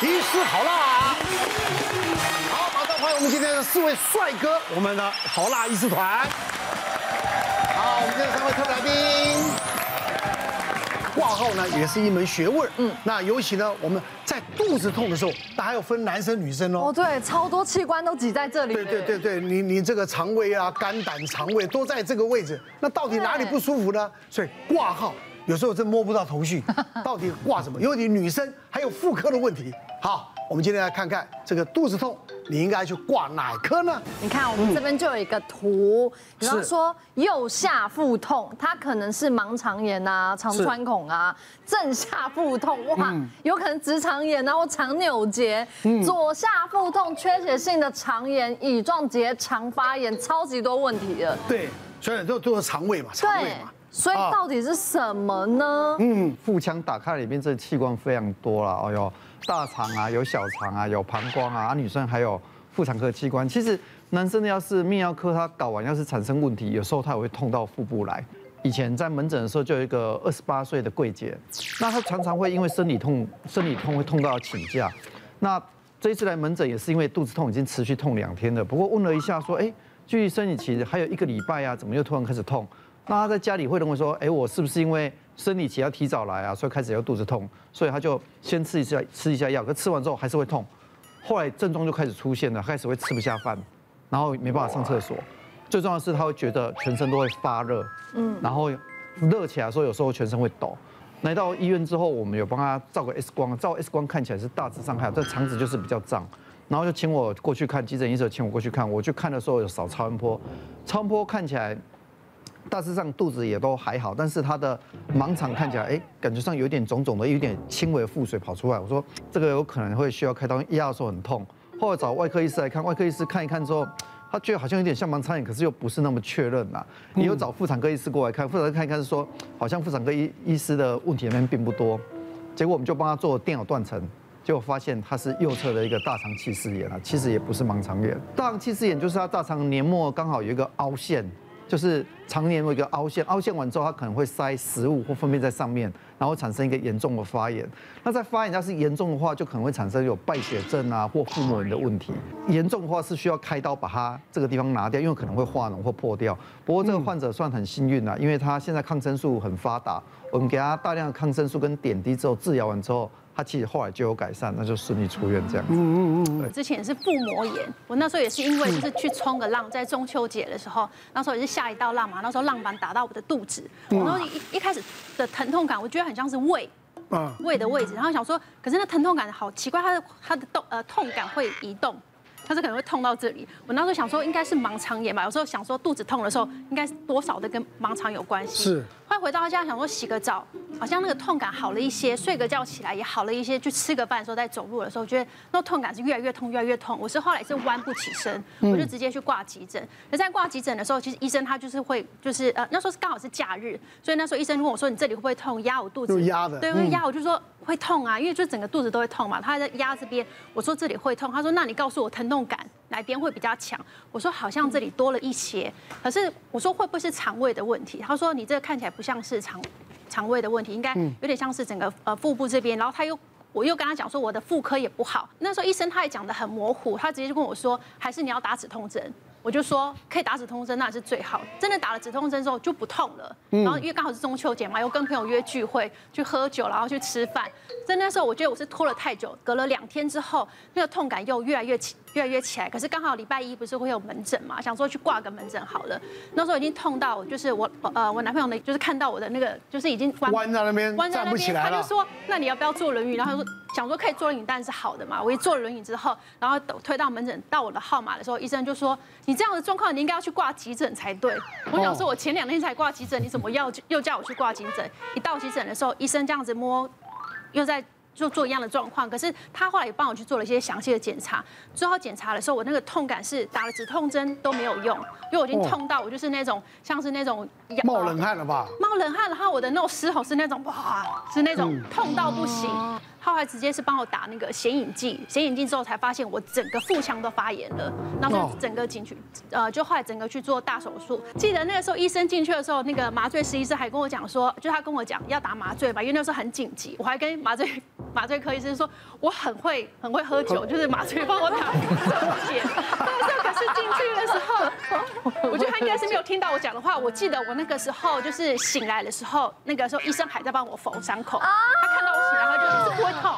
医师好辣！好，马上欢迎我们今天的四位帅哥，我们的好辣医师团。好，我们今天三位特别来宾。挂号呢也是一门学问，嗯，那尤其呢，我们在肚子痛的时候，那还有分男生女生哦。哦，对，超多器官都挤在这里。对对对对，你你这个肠胃啊、肝胆、肠胃都在这个位置，那到底哪里不舒服呢？所以挂号有时候真摸不到头绪，到底挂什么？因为你女生还有妇科的问题。好，我们今天来看看这个肚子痛。你应该去挂哪科呢？你看我们这边就有一个图，比方说右下腹痛，它可能是盲肠炎啊、肠穿孔啊；正下腹痛，哇，有可能直肠炎啊或肠扭结；左下腹痛，缺血性的肠炎、乙状结肠发炎，超级多问题的。对，所以都都是肠胃嘛，肠胃嘛。所以到底是什么呢？嗯，腹腔打开里面这器官非常多了，哎呦。大肠啊，有小肠啊，有膀胱啊，啊，女生还有妇产科器官。其实男生的要是泌尿科他搞完要是产生问题，有时候他也会痛到腹部来。以前在门诊的时候，就有一个二十八岁的柜姐，那她常常会因为生理痛，生理痛会痛到要请假。那这一次来门诊也是因为肚子痛已经持续痛两天了，不过问了一下说，哎，距离生理期还有一个礼拜啊，怎么又突然开始痛？那他在家里会认为说，哎，我是不是因为生理期要提早来啊，所以开始要肚子痛，所以他就先吃一下吃一下药，可吃完之后还是会痛，后来症状就开始出现了，开始会吃不下饭，然后没办法上厕所，最重要的是他会觉得全身都会发热，嗯，然后热起来的时候有时候全身会抖。来到医院之后，我们有帮他照个 X 光，照 X 光看起来是大致上还好，这肠子就是比较胀，然后就请我过去看急诊医生，请我过去看，我去看的时候有扫超音波，超音波看起来。大致上肚子也都还好，但是他的盲肠看起来，哎，感觉上有点肿肿的，有点轻微腹水跑出来。我说这个有可能会需要开刀，压的时候很痛。后来找外科医师来看，外科医师看一看之后，他觉得好像有点像盲肠炎，可是又不是那么确认呐。也有找妇产科医师过来看，妇产科看一看是说，好像妇产科医医师的问题里面并不多。结果我们就帮他做电脑断层，结果发现他是右侧的一个大肠憩室炎啊，其实也不是盲肠炎。大肠憩室炎就是他大肠黏膜刚好有一个凹陷。就是常年有一个凹陷，凹陷完之后，它可能会塞食物或粪便在上面，然后产生一个严重的发炎。那在发炎要是严重的话，就可能会产生有败血症啊或腹膜炎的问题。严重的话是需要开刀把它这个地方拿掉，因为可能会化脓或破掉。不过这个患者算很幸运啊，因为他现在抗生素很发达，我们给他大量的抗生素跟点滴之后治疗完之后。他其实后来就有改善，那就顺利出院这样子。嗯嗯嗯。之前是腹膜炎，我那时候也是因为就是去冲个浪，在中秋节的时候，那时候也是下一道浪嘛，那时候浪板打到我的肚子，然后一一开始的疼痛感，我觉得很像是胃，胃的位置，然后想说，可是那疼痛感好奇怪，它的它的动呃痛感会移动。他是可能会痛到这里，我那时候想说应该是盲肠炎吧，有时候想说肚子痛的时候，应该是多少的跟盲肠有关系。是。后来回到家想说洗个澡，好像那个痛感好了一些，睡个觉起来也好了一些，去吃个饭的时候在走路的时候，觉得那痛感是越来越痛，越来越痛。我是后来是弯不起身，我就直接去挂急诊。那在挂急诊的时候，其实医生他就是会就是呃那时候是刚好是假日，所以那时候医生问我说，你这里会不会痛？压我肚子。压的。对，会压我就说。会痛啊，因为就整个肚子都会痛嘛。他还在压这边，我说这里会痛。他说：“那你告诉我疼痛感哪边会比较强？”我说：“好像这里多了一些。”可是我说会不会是肠胃的问题？他说：“你这个看起来不像是肠肠胃的问题，应该有点像是整个呃腹部这边。”然后他又我又跟他讲说我的妇科也不好。那时候医生他也讲的很模糊，他直接就跟我说：“还是你要打止痛针。”我就说可以打止痛针，那是最好。真的打了止痛针之后就不痛了。然后因为刚好是中秋节嘛，又跟朋友约聚会去喝酒，然后去吃饭。在那时候我觉得我是拖了太久，隔了两天之后，那个痛感又越来越起，越来越起来。可是刚好礼拜一不是会有门诊嘛，想说去挂个门诊好了。那时候已经痛到就是我呃我男朋友呢，就是看到我的那个就是已经弯在那边，弯在那边，他就说那你要不要坐轮椅？然后他说想说可以坐轮椅，但是好的嘛。我一坐轮椅之后，然后推到门诊到我的号码的时候，医生就说你这样的状况，你应该要去挂急诊才对。我想说，我前两天才挂急诊，你怎么要又叫我去挂急诊？一到急诊的时候，医生这样子摸，又在做做一样的状况。可是他后来也帮我去做了一些详细的检查。最后检查的时候，我那个痛感是打了止痛针都没有用，因为我已经痛到我就是那种像是那种冒冷汗了吧？冒冷汗，然后我的那种嘶吼是那种哇，是那种痛到不行。后来直接是帮我打那个显影剂，显影剂之后才发现我整个腹腔都发炎了，然后整个进去，呃，就后来整个去做大手术。记得那个时候医生进去的时候，那个麻醉师医生还跟我讲说，就他跟我讲要打麻醉吧，因为那时候很紧急，我还跟麻醉。麻醉科医生说我很会很会喝酒，就是麻醉帮我打。但是进去的时候，我觉得他应该是没有听到我讲的话。我记得我那个时候就是醒来的时候，那个时候医生还在帮我缝伤口。他看到我醒来，他就就是不会痛，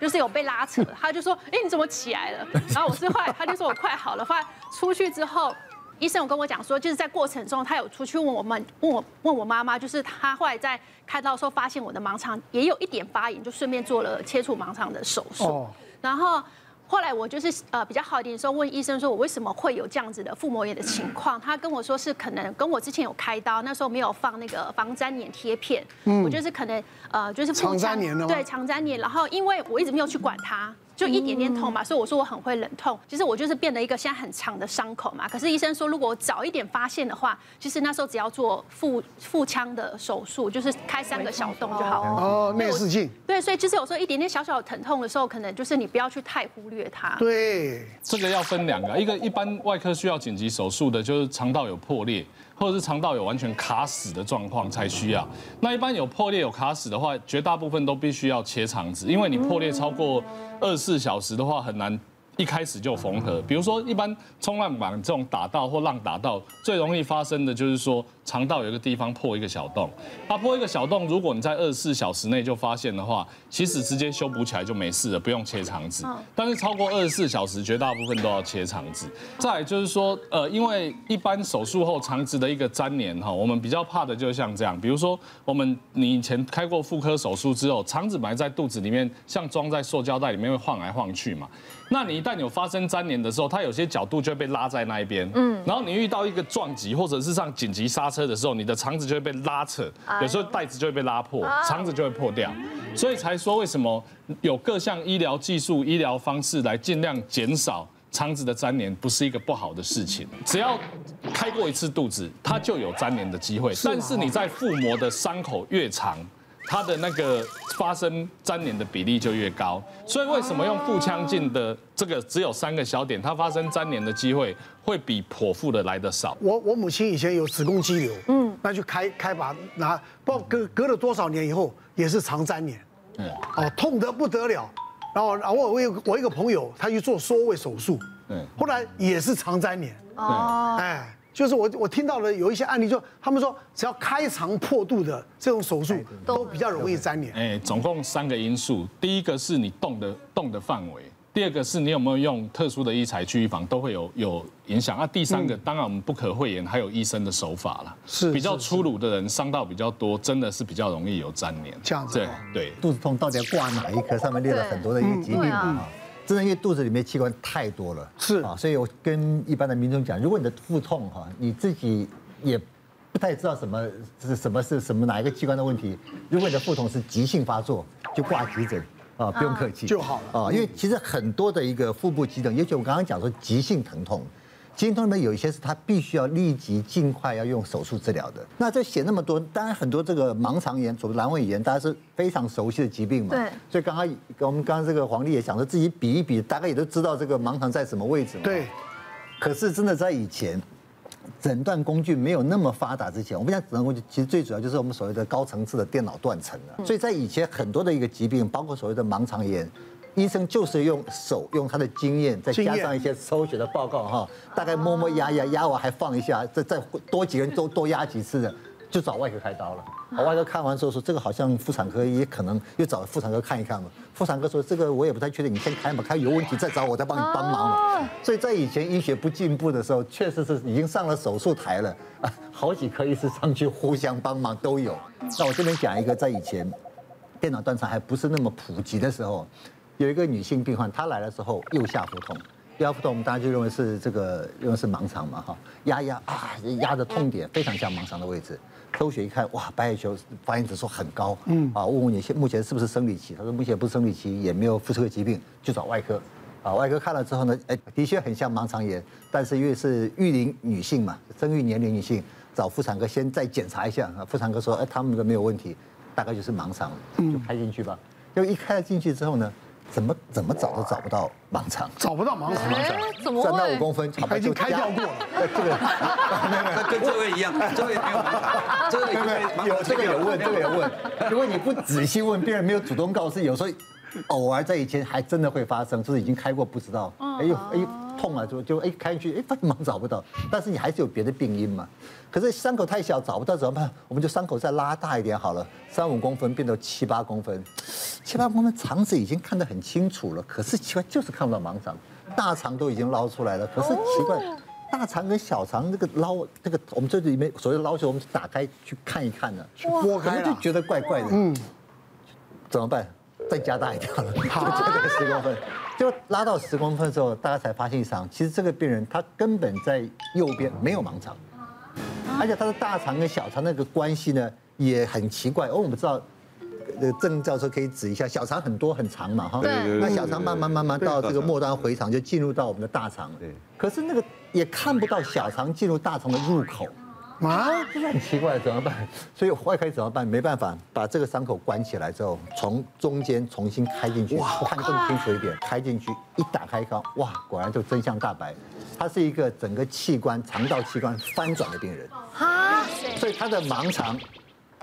就是有被拉扯。他就说：“哎，你怎么起来了？”然后我是后来，他就说我快好了。后来出去之后。医生有跟我讲说，就是在过程中，他有出去问我们，问我问我妈妈，就是他后来在开刀的时候发现我的盲肠也有一点发炎，就顺便做了切除盲肠的手术。然后后来我就是呃比较好一点的时候，问医生说我为什么会有这样子的腹膜炎的情况？他跟我说是可能跟我之前有开刀，那时候没有放那个防粘连贴片，嗯我就是可能呃就是长粘连对长粘连，然后因为我一直没有去管它。就一点点痛嘛，所以我说我很会忍痛。其实我就是变了一个现在很长的伤口嘛。可是医生说，如果我早一点发现的话，其实那时候只要做腹腹腔的手术，就是开三个小洞就好了。哦，内视镜。对，所以其实有时候一点点小小的疼痛的时候，可能就是你不要去太忽略它。对，这个要分两个，一个一般外科需要紧急手术的，就是肠道有破裂。或者是肠道有完全卡死的状况才需要。那一般有破裂有卡死的话，绝大部分都必须要切肠子，因为你破裂超过二十四小时的话，很难。一开始就缝合，比如说一般冲浪板这种打到或浪打到，最容易发生的就是说肠道有一个地方破一个小洞，它破一个小洞，如果你在二十四小时内就发现的话，其实直接修补起来就没事了，不用切肠子。但是超过二十四小时，绝大部分都要切肠子。再来就是说，呃，因为一般手术后肠子的一个粘连哈，我们比较怕的就像这样，比如说我们你以前开过妇科手术之后，肠子埋在肚子里面，像装在塑胶袋里面会晃来晃去嘛。那你一旦有发生粘连的时候，它有些角度就会被拉在那一边，嗯，然后你遇到一个撞击或者是上紧急刹车的时候，你的肠子就会被拉扯，有时候袋子就会被拉破，肠子就会破掉，所以才说为什么有各项医疗技术、医疗方式来尽量减少肠子的粘连，不是一个不好的事情。只要开过一次肚子，它就有粘连的机会，但是你在腹膜的伤口越长。它的那个发生粘连的比例就越高，所以为什么用腹腔镜的这个只有三个小点，它发生粘连的机会会比剖腹的来的少？我我母亲以前有子宫肌瘤，嗯，那就开开把拿，不知道隔隔了多少年以后也是肠粘连，嗯，哦，痛得不得了，然后然后我有我一个朋友他去做缩胃手术，嗯，后来也是肠粘连，哦，哎。就是我我听到了有一些案例，就他们说只要开肠破肚的这种手术都比较容易粘连。哎，总共三个因素，第一个是你动的动的范围，第二个是你有没有用特殊的医材去预防，都会有有影响。啊，第三个当然我们不可讳言，还有医生的手法了。是比较粗鲁的人伤到比较多，真的是比较容易有粘连。这样子。对对。肚子痛到底要挂哪一科？上面列了很多的一个疾病啊。真的，因为肚子里面器官太多了，是啊，所以我跟一般的民众讲，如果你的腹痛哈，你自己也不太知道什么是什么是什么哪一个器官的问题，如果你的腹痛是急性发作，就挂急诊啊，不用客气就好了啊，因为其实很多的一个腹部急诊，尤其我刚刚讲说急性疼痛。经痛里面有一些是他必须要立即尽快要用手术治疗的。那这写那么多，当然很多这个盲肠炎、所谓阑尾炎，大家是非常熟悉的疾病嘛。对。所以刚刚我们刚刚这个黄丽也想说自己比一比，大概也都知道这个盲肠在什么位置嘛。对。可是真的在以前，诊断工具没有那么发达之前，我们讲诊断工具其实最主要就是我们所谓的高层次的电脑断层了。所以在以前很多的一个疾病，包括所谓的盲肠炎。医生就是用手，用他的经验，再加上一些抽血的报告哈，大概摸摸压压压完还放一下，再再多几个人多多压几次的，就找外科开刀了。外科看完之后说，这个好像妇产科也可能又找妇产科看一看嘛。妇产科说，这个我也不太确定，你先开嘛，开有问题再找我再帮你帮忙嘛。所以在以前医学不进步的时候，确实是已经上了手术台了啊，好几科医师上去互相帮忙都有。那我这边讲一个，在以前电脑断层还不是那么普及的时候。有一个女性病患，她来的时候右下腹痛，右下腹痛，我们大家就认为是这个，认为是盲肠嘛，哈，压压啊，压的痛点非常像盲肠的位置，抽血一看，哇，白血球发现指数很高，嗯，啊，问问你现目前是不是生理期？她说目前不是生理期，也没有妇科疾病，就找外科，啊，外科看了之后呢，哎，的确很像盲肠炎，但是因为是育龄女性嘛，生育年龄女性，找妇产科先再检查一下，啊，妇产科说，哎，他们的没有问题，大概就是盲肠，就开进去吧，就一开进去之后呢。怎么怎么找都找不到盲肠，找不到盲肠，怎么三到五公分，他已经开掉过了。这个，他跟这位一样，这位没有盲肠，这位有有这个有。问，这个有问。如果你不仔细问，别人没有主动告知，有时候偶尔在以前还真的会发生，就是已经开过不知道，哎呦哎呦痛啊就就哎开进去哎发现盲找不到，但是你还是有别的病因嘛。可是伤口太小找不到怎么办？我们就伤口再拉大一点好了，三五公分变到七八公分，七八公分肠子已经看得很清楚了，可是奇怪就是看不到盲肠，大肠都已经捞出来了，可是奇怪。大肠跟小肠那个捞，那个我们这里面所谓的捞球，我们打开去看一看呢，去剥开就觉得怪怪的。嗯，怎么办？再加大一点了，就加个十公分，就拉到十公分的时候，大家才发现上，其实这个病人他根本在右边没有盲肠，而且他的大肠跟小肠那个关系呢也很奇怪。哦，我们知道。这个郑教授可以指一下，小肠很多很长嘛，哈，那小肠慢慢慢慢到这个末端回肠，就进入到我们的大肠。对，可是那个也看不到小肠进入大肠的入口，啊，这 很奇怪，怎么办？所以外科怎么办？没办法，把这个伤口关起来之后，从中间重新开进去，看更清楚一点，开进去一打开一看，哇，果然就真相大白，他是一个整个器官肠道器官翻转的病人，啊，所以他的盲肠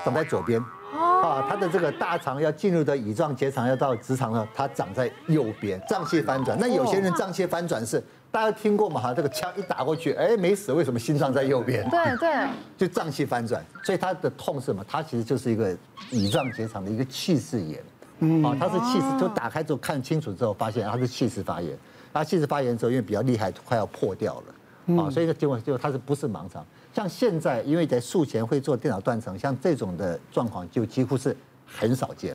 长在左边。啊，他的这个大肠要进入的乙状结肠要到直肠呢，它长在右边，脏器翻转。那有些人脏器翻转是大家听过嘛？哈，这个枪一打过去，哎，没死，为什么心脏在右边？对对，就脏器翻转，所以他的痛是什么？他其实就是一个乙状结肠的一个憩室炎。嗯，啊，他是憩室，就打开之后看清楚之后，发现他是憩室发炎。他憩室发炎之后，因为比较厉害，快要破掉了。啊，所以结果就他是不是盲肠？像现在，因为在术前会做电脑断层，像这种的状况就几乎是很少见。